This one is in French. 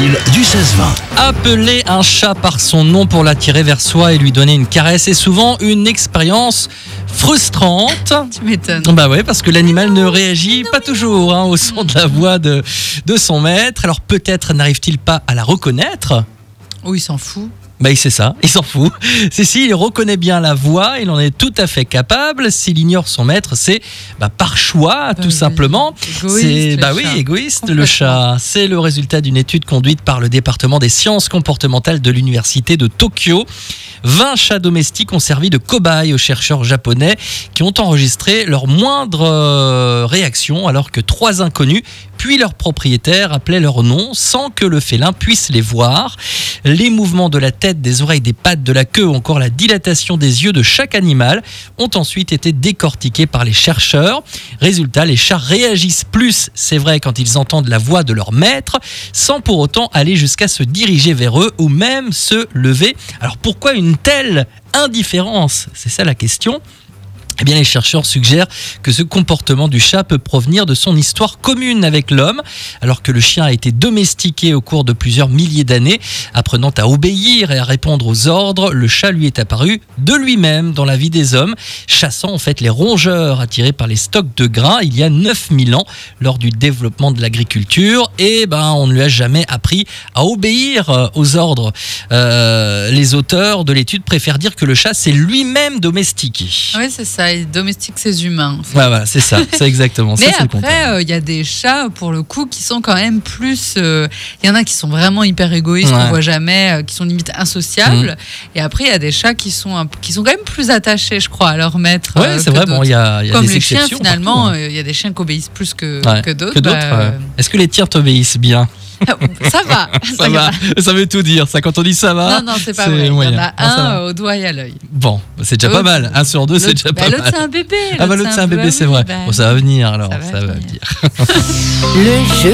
fil du 16-20. Appeler un chat par son nom pour l'attirer vers soi et lui donner une caresse est souvent une expérience frustrante. Tu m'étonnes. Bah ouais, parce que l'animal ne réagit pas toujours hein, au son de la voix de, de son maître. Alors peut-être n'arrive-t-il pas à la reconnaître? Oh, il s'en fout. Bah, c'est ça, il s'en fout. C'est si il reconnaît bien la voix, il en est tout à fait capable. S'il ignore son maître, c'est bah, par choix, tout Euh, simplement. C'est bah oui, égoïste le chat. C'est le résultat d'une étude conduite par le département des sciences comportementales de l'université de Tokyo. 20 chats domestiques ont servi de cobayes aux chercheurs japonais qui ont enregistré leurs moindres euh, réactions alors que trois inconnus puis leurs propriétaires appelaient leur nom sans que le félin puisse les voir. Les mouvements de la tête, des oreilles, des pattes, de la queue ou encore la dilatation des yeux de chaque animal ont ensuite été décortiqués par les chercheurs. Résultat, les chats réagissent plus, c'est vrai, quand ils entendent la voix de leur maître, sans pour autant aller jusqu'à se diriger vers eux ou même se lever. Alors pourquoi une telle indifférence? C'est ça la question. Eh bien, les chercheurs suggèrent que ce comportement du chat peut provenir de son histoire commune avec l'homme, alors que le chien a été domestiqué au cours de plusieurs milliers d'années. Apprenant à obéir et à répondre aux ordres, le chat lui est apparu de lui-même dans la vie des hommes, chassant en fait les rongeurs attirés par les stocks de grains il y a 9000 ans lors du développement de l'agriculture. Et ben, on ne lui a jamais appris à obéir euh, aux ordres. Euh, les auteurs de l'étude préfèrent dire que le chat s'est lui-même domestiqué. Oui, c'est ça. Domestique ses humains. en fait. Ouais, voilà, c'est ça, c'est exactement ça. Mais c'est après, euh, il y a des chats, pour le coup, qui sont quand même plus. euh, Il y en a qui sont vraiment hyper égoïstes, qu'on voit jamais, euh, qui sont limite insociables. Et après, il y a des chats qui sont, un qui sont quand même plus attachés, je crois, à leur maître. Ouais, c'est vrai, bon, il y a, il y a Comme des les chiens, finalement, il y a des chiens qui obéissent plus que, que d'autres. bah. Est-ce que les tirs t'obéissent bien? Ça va. Ça va, ça veut tout dire. Ça, quand on dit ça va, Non, non, c'est pas vrai. Il y en moyen. a un va. au doigt et à l'œil. bon, bah, c'est déjà pas L'autre- mal. Un sur deux, c'est déjà Bah, pas L'autre, mal. c'est un bébé. Ah bah l'autre c'est un bébé, c'est vrai. bah, Bon, ça va venir alors, ça va ça va venir. venir. Le jeu